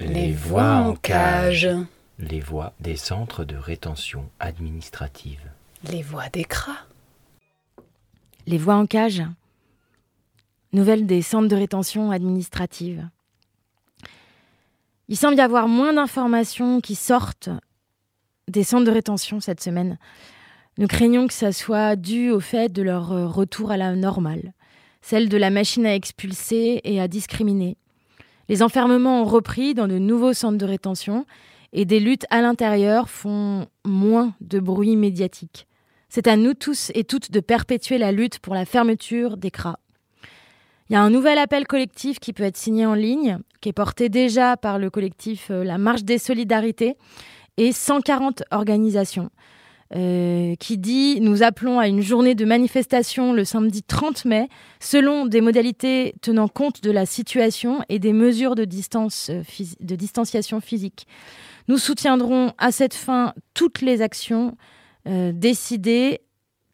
Les voix en cage. Les voix des centres de rétention administrative. Les voix des cras. Les voix en cage. Nouvelles des centres de rétention administrative. Il semble y avoir moins d'informations qui sortent des centres de rétention cette semaine. Nous craignons que ça soit dû au fait de leur euh, retour à la normale, celle de la machine à expulser et à discriminer. Les enfermements ont repris dans de nouveaux centres de rétention et des luttes à l'intérieur font moins de bruit médiatique. C'est à nous tous et toutes de perpétuer la lutte pour la fermeture des cras. Il y a un nouvel appel collectif qui peut être signé en ligne, qui est porté déjà par le collectif euh, La Marche des Solidarités et 140 organisations. Euh, qui dit Nous appelons à une journée de manifestation le samedi 30 mai, selon des modalités tenant compte de la situation et des mesures de, euh, de distanciation physique. Nous soutiendrons à cette fin toutes les actions décidées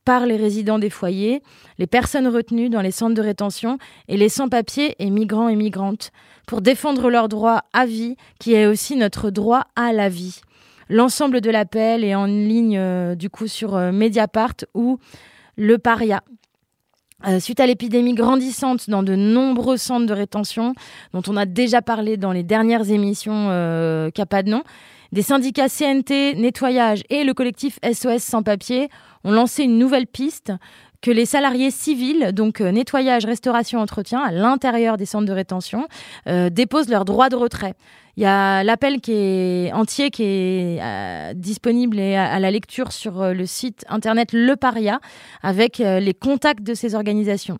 par les résidents des foyers, les personnes retenues dans les centres de rétention et les sans-papiers et migrants et migrantes, pour défendre leur droit à vie, qui est aussi notre droit à la vie. L'ensemble de l'appel est en ligne euh, du coup sur euh, Mediapart ou Le Paria. Euh, suite à l'épidémie grandissante dans de nombreux centres de rétention, dont on a déjà parlé dans les dernières émissions nom, des syndicats CNT, Nettoyage et le collectif SOS Sans Papier ont lancé une nouvelle piste que les salariés civils, donc euh, nettoyage, restauration, entretien, à l'intérieur des centres de rétention, euh, déposent leur droit de retrait. Il y a l'appel qui est entier, qui est euh, disponible et à, la lecture sur euh, le site internet Le Paria, avec euh, les contacts de ces organisations.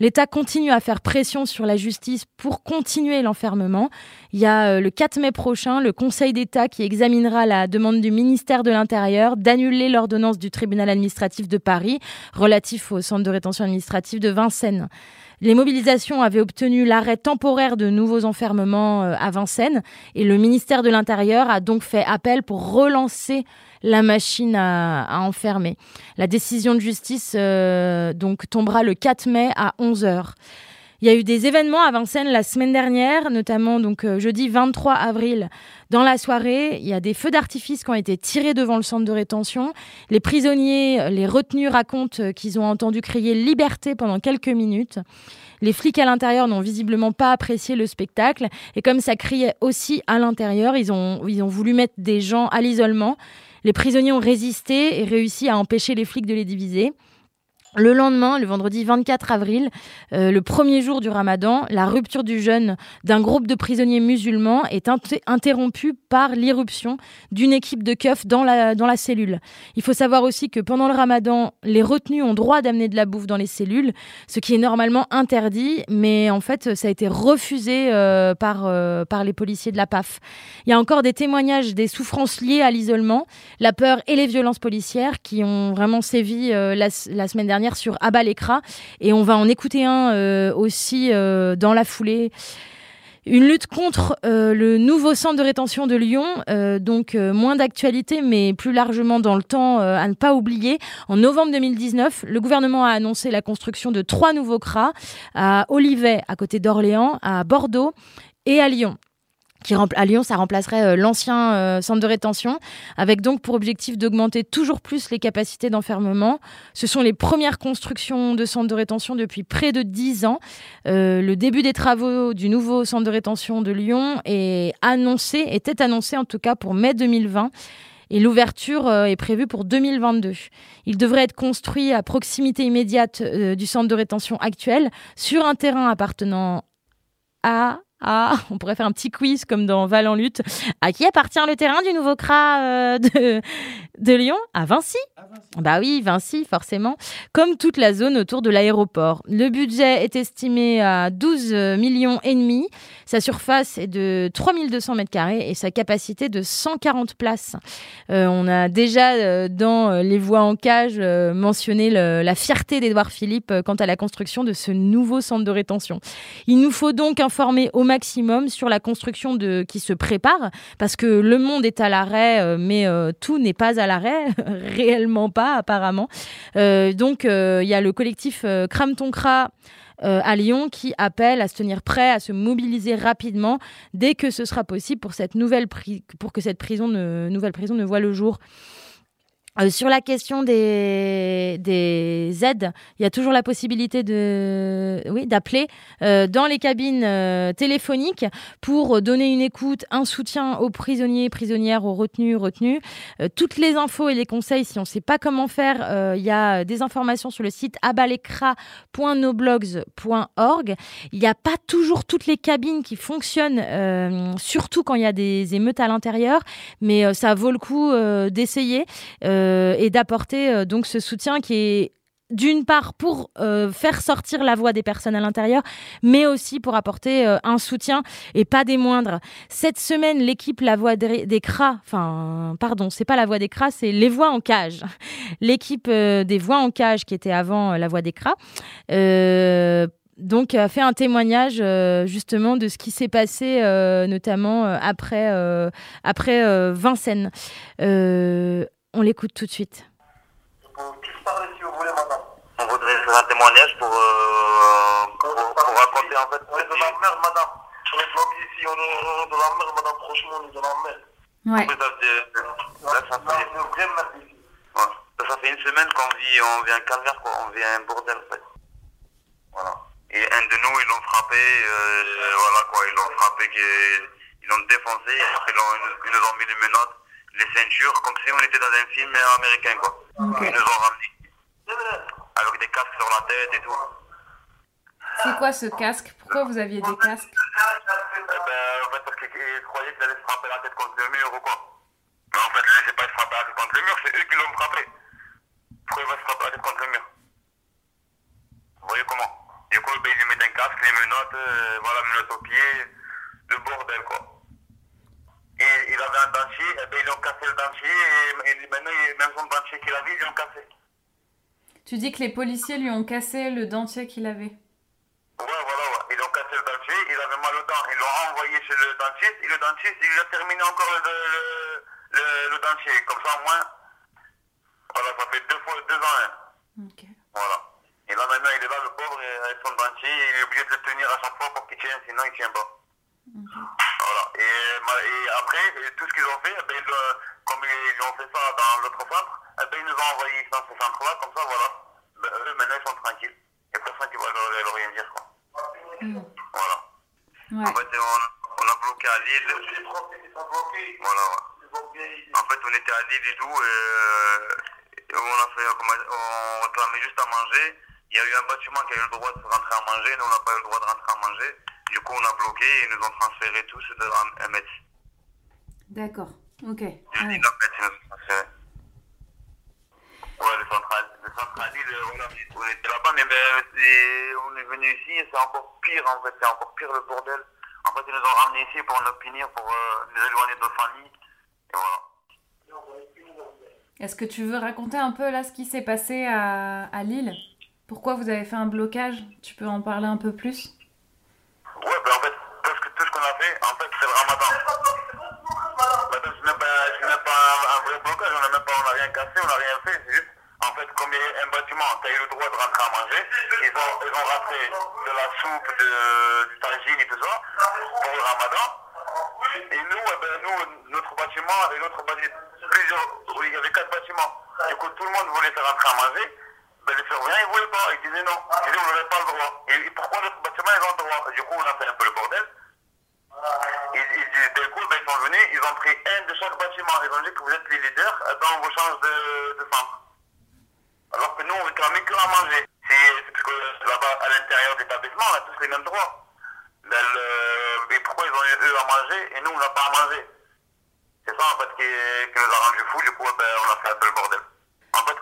L'État continue à faire pression sur la justice pour continuer l'enfermement. Il y a le 4 mai prochain le Conseil d'État qui examinera la demande du ministère de l'Intérieur d'annuler l'ordonnance du tribunal administratif de Paris relatif au centre de rétention administrative de Vincennes. Les mobilisations avaient obtenu l'arrêt temporaire de nouveaux enfermements euh, à Vincennes et le ministère de l'Intérieur a donc fait appel pour relancer la machine à, enfermer. La décision de justice euh, donc tombera le 4 mai à 11h. Il y a eu des événements à Vincennes la semaine dernière, notamment donc euh, jeudi 23 avril. Dans la soirée, il y a des feux d'artifice qui ont été tirés devant le centre de rétention. Les prisonniers, les retenus racontent euh, qu'ils ont entendu crier liberté pendant quelques minutes. Les flics à l'intérieur n'ont visiblement pas apprécié le spectacle. Et comme ça criait aussi à l'intérieur, ils ont, ils ont voulu mettre des gens à l'isolement. Les prisonniers ont résisté et réussi à empêcher les flics de les diviser. Le lendemain, le vendredi 24 avril, euh, le premier jour du ramadan, la rupture du jeûne d'un groupe de prisonniers musulmans est interrompue par l'irruption d'une équipe de keufs dans la, cellule. Il faut savoir aussi que pendant le ramadan, les retenus ont droit d'amener de la bouffe dans les cellules, ce qui est normalement interdit, mais en fait, ça a été refusé euh, par, euh, par les policiers de la PAF. Il y a encore des témoignages des souffrances liées à l'isolement, la peur et les violences policières qui ont vraiment sévi la semaine dernière sur Abba l'écran et on va en écouter un euh, aussi euh, dans la foulée. Une lutte contre euh, le nouveau centre de rétention de Lyon, donc moins d'actualité, mais plus largement dans le temps à ne pas oublier. En novembre 2019, le gouvernement a annoncé la construction de trois nouveaux CRA à Olivet, à côté d'Orléans, à Bordeaux et à Lyon qui à Lyon, ça remplacerait euh, l'ancien euh, centre de rétention, avec donc pour objectif d'augmenter toujours plus les capacités d'enfermement. Ce sont les premières constructions de centres de rétention depuis près de dix ans. Euh, le début des travaux du nouveau centre de rétention de Lyon est annoncé, était annoncé en tout cas pour mai 2020 et l'ouverture est prévue pour 2022. Il devrait être construit à proximité immédiate du centre de rétention actuel, sur un terrain appartenant à ah, on pourrait faire un petit quiz comme dans Val en lutte. À qui appartient le terrain du nouveau CRA euh, De Lyon à Vinci. Bah oui, Vinci, forcément. Comme toute la zone autour de l'aéroport. Le budget est estimé à 12 millions et demi. Sa surface est de 3200 mètres carrés et sa capacité de 140 places. Euh, on a déjà euh, dans euh, les voies en cage mentionné la fierté d'Edouard Philippe quant à la construction de ce nouveau centre de rétention. Il nous faut donc informer au maximum sur la construction de, qui se prépare parce que le monde est à l'arrêt, mais tout n'est pas à l'arrêt, réellement pas apparemment. Euh, donc euh, il y a le collectif euh, Crame ton Cra à Lyon qui appelle à se tenir prêt, à se mobiliser rapidement dès que ce sera possible pour, cette nouvelle pour que cette nouvelle prison ne voit le jour. Euh, sur la question des, des aides, il y a toujours la possibilité de, oui, d'appeler euh, dans les cabines euh, téléphoniques pour donner une écoute, un soutien aux prisonniers, prisonnières, aux retenus, retenus. toutes les infos et les conseils, si on ne sait pas comment faire, il y a des informations sur le site abalekra.noblogs.org. Il n'y a pas toujours toutes les cabines qui fonctionnent, surtout quand il y a des émeutes à l'intérieur, mais ça vaut le coup d'essayer. Et d'apporter euh, donc ce soutien qui est d'une part pour euh, faire sortir la voix des personnes à l'intérieur, mais aussi pour apporter un soutien et pas des moindres. Cette semaine, l'équipe La Voix des Cras, enfin, pardon, c'est pas La Voix des Cras, c'est Les Voix en Cage. L'équipe des Voix en Cage qui était avant La Voix des Cras. donc a fait un témoignage justement de ce qui s'est passé notamment après après Vincennes. On l'écoute tout de suite. On voudrait faire un témoignage pour, euh, pour, pour, raconter en fait. On est de la merde, madame. On est bloqué ici, on est de la merde, madame. Franchement, on est de la. Ouais. Ça, ça, fait, ouais. ça fait une semaine qu'on vit, on vit un calvaire, quoi. On vit un bordel, en fait. Voilà. Et un de nous, ils l'ont frappé, euh, voilà quoi, ils l'ont frappé, ils l'ont défoncé, après ils, ils nous ont mis des menottes les ceintures, comme si on était dans un film américain, quoi. Ils nous ont ramenés. Avec des casques sur la tête et tout. C'est quoi ce casque? Pourquoi vous aviez des casques eh ben, En fait, parce qu'ils croyaient qu'ils allaient se frapper la tête contre le mur ou quoi. Mais en fait, je ne sais pas se frapper la tête contre le mur, c'est eux qui l'ont frappé. Pourquoi ils vont se frapper la tête contre le mur Vous voyez comment Du coup, ben, ils lui mettent un casque, les menottes, euh, voilà, menottes aux pieds, le bordel, quoi et il avait un dentier, et eh ben, ils ont cassé le dentier, et, maintenant, même son dentier qu'il avait, ils l'ont cassé. Tu dis que les policiers lui ont cassé le dentier qu'il avait Ouais, voilà, ouais. Ils ont cassé le dentier, il avait mal au dents, ils l'ont envoyé chez le dentiste, et le dentiste, il a terminé encore le, le, le, dentier. Comme ça, au moins, voilà, ça fait deux fois, deux ans. Hein. Ok. Voilà. Et là, maintenant, il est là, le pauvre, avec son dentier, il est obligé de le tenir à chaque fois pour qu'il tienne, sinon il tient pas. Voilà. Et, après, tout ce qu'ils ont fait, eh ben, comme ils ont fait ça dans l'autre centre, eh ben, ils nous ont envoyé dans ce centre-là, comme ça, voilà. Ben, eux, maintenant, ils sont tranquilles. Il n'y a personne qui va leur, rien dire, quoi. Mm. Voilà. Ouais. En fait, on, on, a bloqué à Lille. Voilà, ouais. En fait, on était à Lille et tout, et, on, a fait, on réclamait juste à manger. Il y a eu un bâtiment qui a eu le droit de rentrer à manger, nous, on n'a pas eu le droit de rentrer à manger. Du coup, on a bloqué et ils nous ont transféré tous à Metz. D'accord, ok. Je dis la Metz, ils nous ont transféré. Ouais, le central, le voilà, on était là-bas, mais ben, on est venu ici et c'est encore pire en fait, c'est encore pire le bordel. En fait, ils nous ont ramenés ici pour nous punir, pour euh, nous éloigner de nos familles. Et voilà. Est-ce que tu veux raconter un peu là ce qui s'est passé à, à Lille? Pourquoi vous avez fait un blocage? Tu peux en parler un peu plus? Ouais, ben en fait, presque tout ce qu'on a fait, en fait, c'est le ramadan. Ben, ce n'est pas, pas un, vrai blocage, on n'a même pas, on rien cassé, on n'a rien fait, c'est juste, en fait, comme il y a un bâtiment, tu as eu le droit de rentrer à manger, ils ont, ils ont de la soupe, de, du tagine et tout ça, pour le ramadan. Et nous, eh ben, nous, notre bâtiment et notre bâtiment, plusieurs, il y avait quatre bâtiments. Du coup, tout le monde voulait faire rentrer à manger. Ben, les surveillants, ils ne voulaient pas. Ils disaient non. Ils disaient, vous n'avez pas le droit. Et pourquoi notre bâtiment, ils ont le droit? Du coup, on a fait un peu le bordel. Ils, ils, ben, ils sont venus, ils ont pris un de chaque bâtiment. Ils ont dit que vous êtes les leaders, ben, on vous change de, de centre. Alors que nous, on réclamait que à manger. C'est parce que là-bas, à l'intérieur de l'établissement, on a tous les mêmes droits. Et pourquoi ils ont eu eux à manger et nous, on n'a pas à manger? C'est ça en fait qui, qui nous a rendu fous, du coup ben, on a fait un peu le bordel.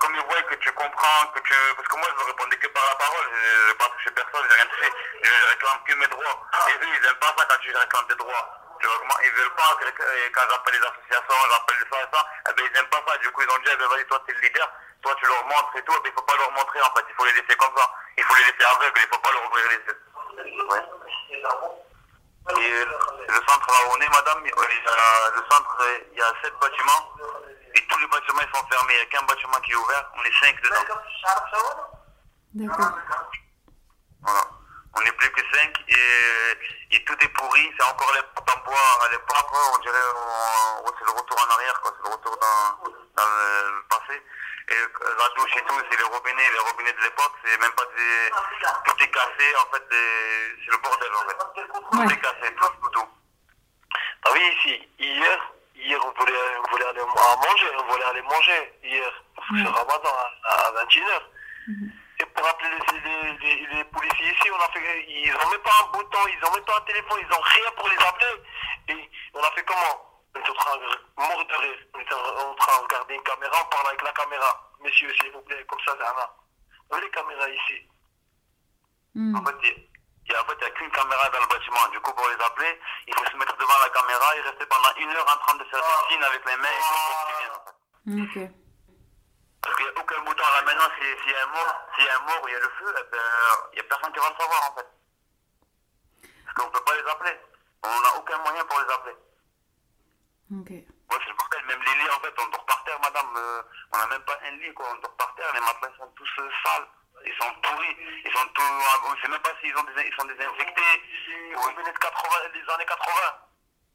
Comme ils voient que tu comprends, que tu. Parce que moi, je ne répondais que par la parole, je n'ai pas touché personne, j'ai rien touché. Je, je réclame que mes droits. Et eux, ils n'aiment pas ça quand tu réclames tes droits. Tu vois comment? Ils veulent pas que et quand j'appelle les associations, j'appelle ça et ça, eh ben, ils n'aiment pas ça. Du coup, ils ont dit, eh ben, vas-y, toi, t'es le leader, toi, tu leur montres et tout, mais il faut pas leur montrer en fait, il faut les laisser comme ça. Il faut les laisser aveugles, il faut pas leur ouvrir les yeux. Ouais. Et le centre là où on est, madame, il y a- le centre, il y a sept bâtiments. Et tous les bâtiments ils sont fermés. Il n'y a qu'un bâtiment qui est ouvert. On est cinq dedans. D'accord. Voilà. On n'est plus que cinq et, et tout est pourri. C'est encore les portes en bois à l'époque. quoi. On dirait c'est le retour en arrière. quoi. C'est le retour dans, dans le, passé. Et euh, la douche et tout, c'est les robinets. Les robinets de l'époque, c'est même pas des... Tout est cassé. En fait, des- c'est le bordel en fait. Tout Ouais. est cassé. Tout, tout, Ah oui, ici, hier, hier on voulait, on voulait aller à manger, on voulait aller manger hier, parce que c'est Ramadan à, à 21h. Et pour appeler les, les, les, les policiers ici, on a fait, ils ont même pas un bouton, ils ont même pas un téléphone, ils ont rien pour les appeler. Et on a fait comment? On était en train de mort de rire, on était en train de regarder une caméra, on parle avec la caméra. Messieurs, s'il vous plaît, comme ça, un Vous avez les caméras ici? En fait, il il y a, en fait, a qu'une caméra dans le bâtiment. Du coup, pour les appeler, il faut se mettre devant la caméra et rester pendant une heure en train de faire des signes avec les mains et tout pour qu'ils viennent. en fait. Ok. Parce qu'il n'y a aucun bouton là maintenant, si- s'il y a un mort, s'il y a un mort ou il y a le feu, eh ben, il n'y a personne qui va le savoir en fait. Parce qu'on ne peut pas les appeler. On n'a aucun moyen pour les appeler. Ok. Moi, c'est le bordel. Même les lits, en fait, on dort par terre, madame. euh, on n'a même pas un lit, quoi. On dort par terre. Les matelas sont tous euh, sales. Ils sont pourris. Ils sont tous. On ne sait même pas s'ils ont des, ils sont désinfectés. Les robinets de 80, des années 80.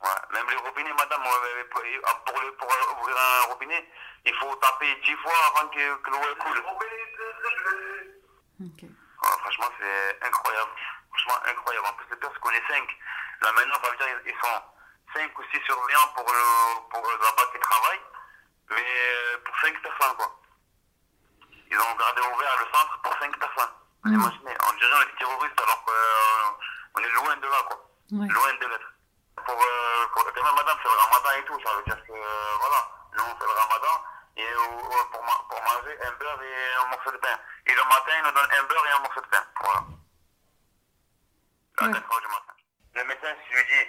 Ouais. Même les robinets, madame, euh, pour, pour, le- pour ouvrir un robinet, il faut taper 10 fois avant que, que l'eau coule. Ok. Ouais, franchement, c'est incroyable. Franchement, incroyable. En plus, le pire, c'est qu'on est 5. Là, maintenant, ça veut dire qu'ils sont 5 ou 6 surveillants pour, le, pour là-bas qui travaillent, mais euh, pour 5 personnes, quoi. Ils ont gardé ouvert le centre pour 5 personnes. Imaginez, on dirait on est terroristes alors qu'on est loin de là, quoi. Ouais. Loin de l'être. Pour, euh, pour, quand même, madame, c'est le ramadan et tout, ça veut dire que, euh, voilà, nous, on fait le ramadan, et euh, euh, pour, ma- pour manger un beurre et un morceau de pain. Et le matin, ils nous donnent un beurre et un morceau de pain. Voilà. À Ouais. 4 heures du matin. Le médecin, si lui dis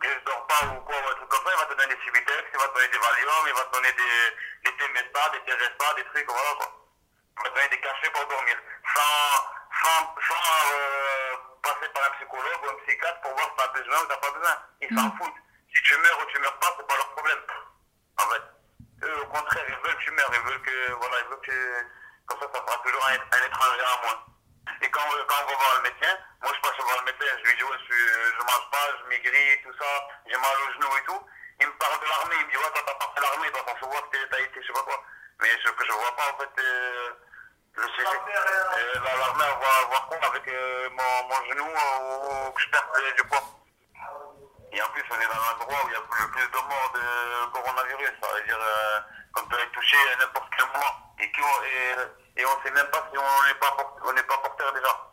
que je dors pas ou quoi, ou un truc comme ça, il va te donner des Civitex, il va te donner des Valium, il va te donner des, des Temesta, des Teresta, des trucs, voilà quoi. Il va te donner des cachets pour dormir. Sans, sans, sans euh, passer par un psychologue ou un psychiatre pour voir si t'as besoin ou t'as pas besoin. Ils s'en foutent. Si tu meurs ou tu meurs pas, c'est pas leur problème. En fait. Eux, au contraire, ils veulent que tu meurs, ils veulent que, voilà, ils veulent que, comme ça, ça fera toujours un, un étranger à moi. Et quand, on- quand on va voir le médecin, moi je passe voir le médecin, je lui dis ouais, je, je mange pas, je maigris, tout ça, j'ai mal aux genoux et tout. Il me parle de l'armée, il me dit ouais, toi t'as pas fait l'armée, toi on se voit que t'as été, je sais pas quoi. Mais ce que je vois pas en fait, euh, le sujet. Euh, la- l'armée, va voir quoi avec euh, mon, mon genou euh, ou que je perds euh, du poids? Et en plus, on est dans l'endroit où il y a le plus de morts de coronavirus. Ça veut dire euh, qu'on peut être touché à n'importe quel moment. Et, et, et on ne sait même pas si on n'est pas, por- on n'est pas porteur déjà.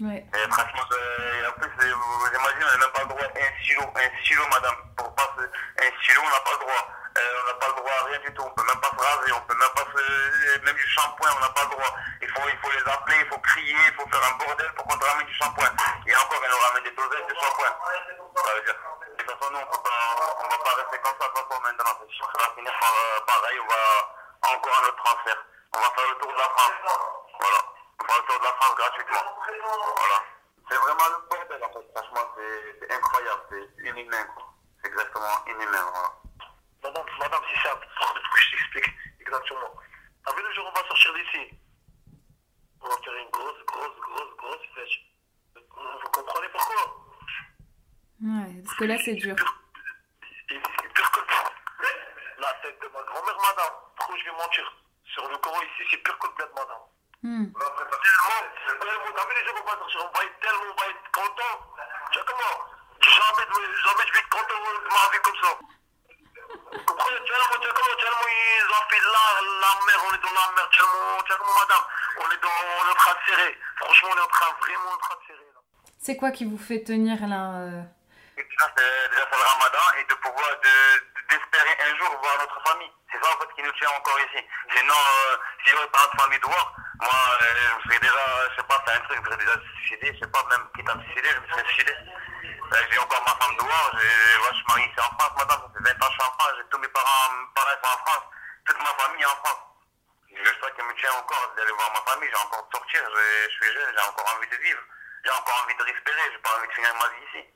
Ouais. Et franchement, euh, et en plus, euh, vous imaginez, on n'a même pas le droit à un stylo, un stylo, madame. Pour passer un stylo, on n'a pas le droit. Euh, on n'a pas le droit à rien du tout. On peut même pas se raser, on peut même pas se, même du shampoing, on n'a pas le droit. Il faut, il faut les appeler, il faut crier, il faut faire un bordel pour qu'on te ramène du shampoing. Et encore, ils nous ramènent des dosettes de shampoing. Ça veut dire, de toute façon, nous, on on va pas rester comme ça, de toute maintenant. Ça va finir par, pareil, on va encore un autre transfert. On va faire le tour de la France. Voilà. On va faire le tour de la France gratuitement. Voilà. C'est vraiment le bordel, en fait. Franchement, c'est incroyable. C'est inhumain, quoi. C'est exactement inhumain. Madame, madame, c'est simple. Faut que je t'explique exactement. T'as vu le jour où on va sortir d'ici On va faire une grosse, grosse, grosse, grosse fête. Vous comprenez pourquoi? Ouais. Parce que là, c'est dur. Il est pire que le La tête de ma grand-mère, madame. Trop, je vais mentir. Sur le Coran ici, c'est pire que le bled, madame. Hmm. Tellement, tellement, t'as vu les gens, on va sortir, on va être tellement, on va être content. Tu vois comment Jamais, de- jamais je vais être content de ma vie comme ça. Vous comprenez Tellement, tu vois comment Tellement ils ont fait la, la mer, on est dans tu vois madame on est, dans, on est en train de serrer. Franchement, on est en train, vraiment en train de serrer là. C'est quoi qui vous fait tenir là euh, puis là, c'est déjà c'est le ramadan et de pouvoir de, de, d'espérer un jour voir notre famille. C'est ça en fait qui nous tient encore ici. Sinon, euh, s'il n'y aurait pas notre famille dehors, moi, euh, je me serais déjà, je sais pas, c'est un truc, je me serais déjà suicidé, je sais pas, même quitte à me suicider, je me serais suicidé. Euh, j'ai encore ma femme dehors, j'ai- ouais, je suis marié ici en France, madame, ça fait 20 ans que je suis en France, j'ai tous mes parents, sont en France, toute ma famille est en France. C'est juste ça qui me tient encore, d'aller voir ma famille, j'ai encore de sortir, je, je suis jeune, j'ai encore envie de vivre, j'ai encore envie de respirer, j'ai pas envie de finir ma vie ici.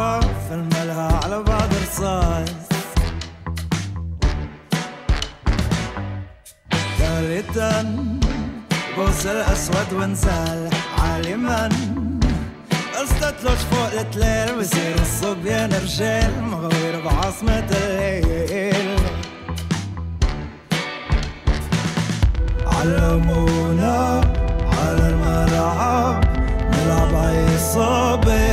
تخاف الملها على بعض رصاص ثالثا بوس الأسود وانزال عالما. استتلج فوق التليل بصير الصبيان رجال مغوير بعاصمة الليل. علمونا على الملعب نلعب عصابات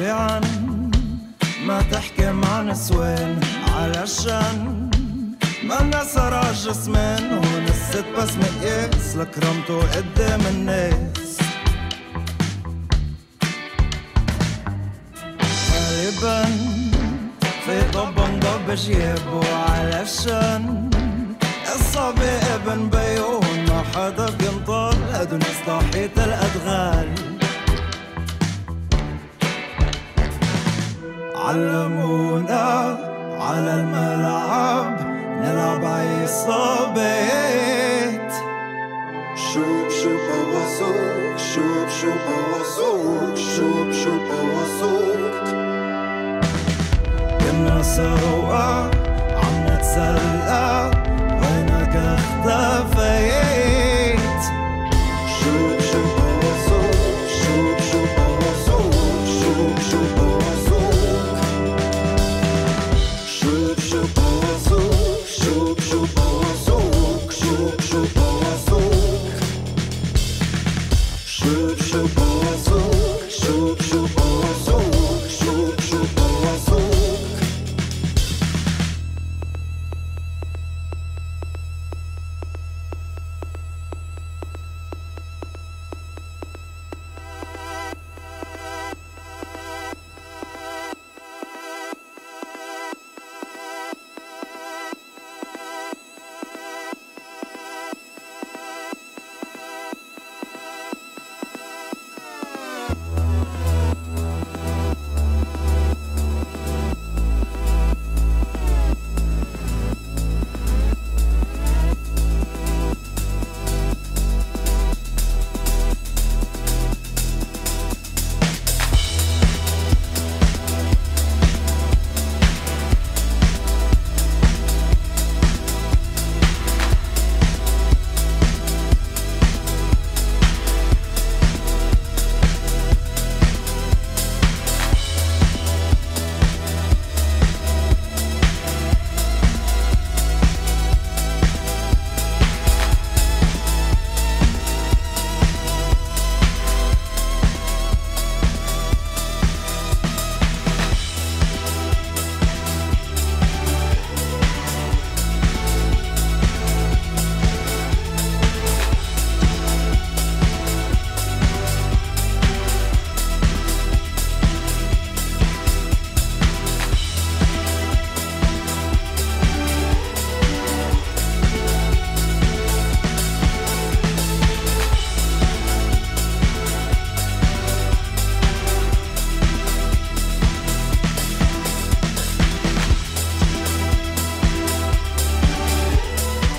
رابعا ما تحكي مع نسوان علشان ما نسر جسمين. هون الست بس مقياس لكرمته قدام الناس. غالبا في طب انضب جيبه علشان الصبي ابن بيون ما حدا بينطر ادون صلاحية الأدغال. علمونا على الملعب نلعب عصابات شوب شوب وصوك شوب شوب وصوك شوب شوب وصوك كنا سوا عم نتسلى.